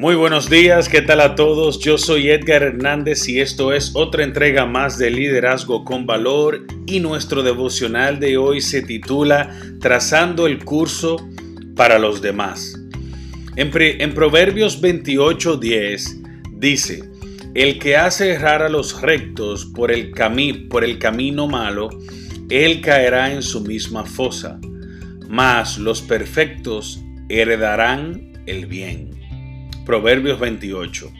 Muy buenos días, ¿qué tal a todos? Yo soy Edgar Hernández y esto es otra entrega más de Liderazgo con Valor y nuestro devocional de hoy se titula Trazando el curso para los demás. En, Proverbios 28:10 dice, El que hace errar a los rectos por el, por el camino malo, él caerá en su misma fosa, mas los perfectos heredarán el bien. Proverbios 28.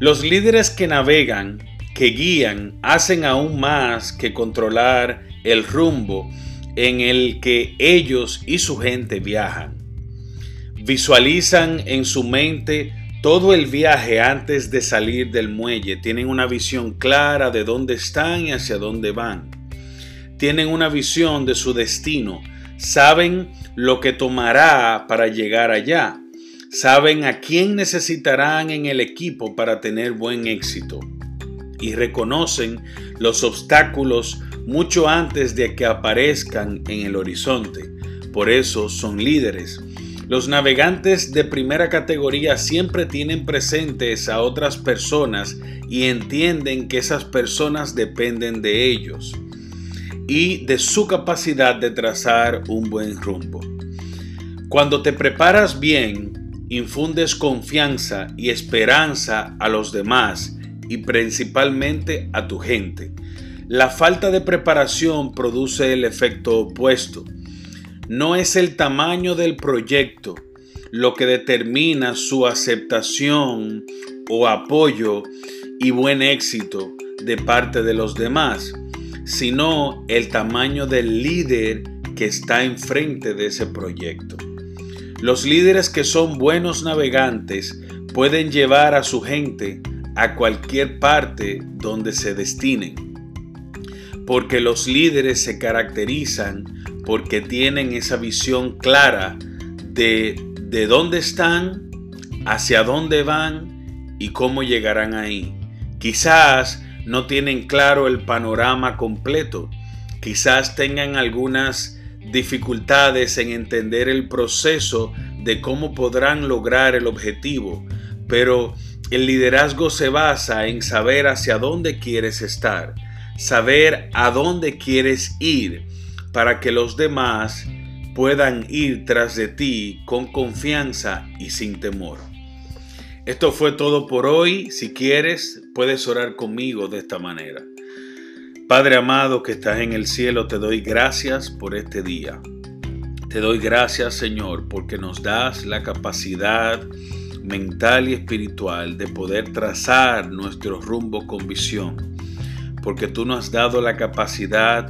Los líderes que navegan, que guían, hacen aún más que controlar el rumbo en el que ellos y su gente viajan. Visualizan en su mente todo el viaje antes de salir del muelle, tienen una visión clara de dónde están y hacia dónde van. Tienen una visión de su destino, saben lo que tomará para llegar allá saben a quién necesitarán en el equipo para tener buen éxito y reconocen los obstáculos mucho antes de que aparezcan en el horizonte. Por eso son líderes. Los navegantes de primera categoría siempre tienen presentes a otras personas y entienden que esas personas dependen de ellos y de su capacidad de trazar un buen rumbo. Cuando te preparas bien, infundes confianza y esperanza a los demás y principalmente a tu gente. La falta de preparación produce el efecto opuesto. No es el tamaño del proyecto lo que determina su aceptación o apoyo y buen éxito de parte de los demás, sino el tamaño del líder que está enfrente de ese proyecto. Los líderes que son buenos navegantes pueden llevar a su gente a cualquier parte donde se destinen, porque los líderes se caracterizan porque tienen esa visión clara de, de dónde están, hacia dónde van y cómo llegarán ahí. Quizás no tienen claro el panorama completo, quizás tengan algunas dificultades en entender el proceso de cómo podrán lograr el objetivo, pero el liderazgo se basa en saber hacia dónde quieres estar, saber a dónde quieres ir, para que los demás puedan ir tras de ti con confianza y sin temor. Esto fue todo por hoy. Si quieres, puedes orar conmigo de esta manera. Padre amado que estás en el cielo, te doy gracias por este día. Te doy gracias, Señor, porque nos das la capacidad mental y espiritual de poder trazar nuestro rumbo con visión. Porque tú nos has dado la capacidad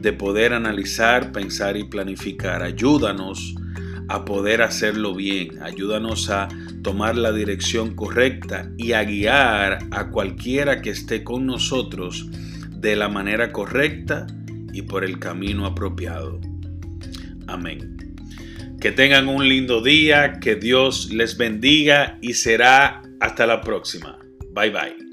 de poder analizar, pensar y planificar. Ayúdanos a poder hacerlo bien. Ayúdanos a tomar la dirección correcta y a guiar a cualquiera que esté con nosotros de la manera correcta y por el camino apropiado. Amén. Que tengan un lindo día, que Dios les bendiga y será hasta la próxima. Bye bye.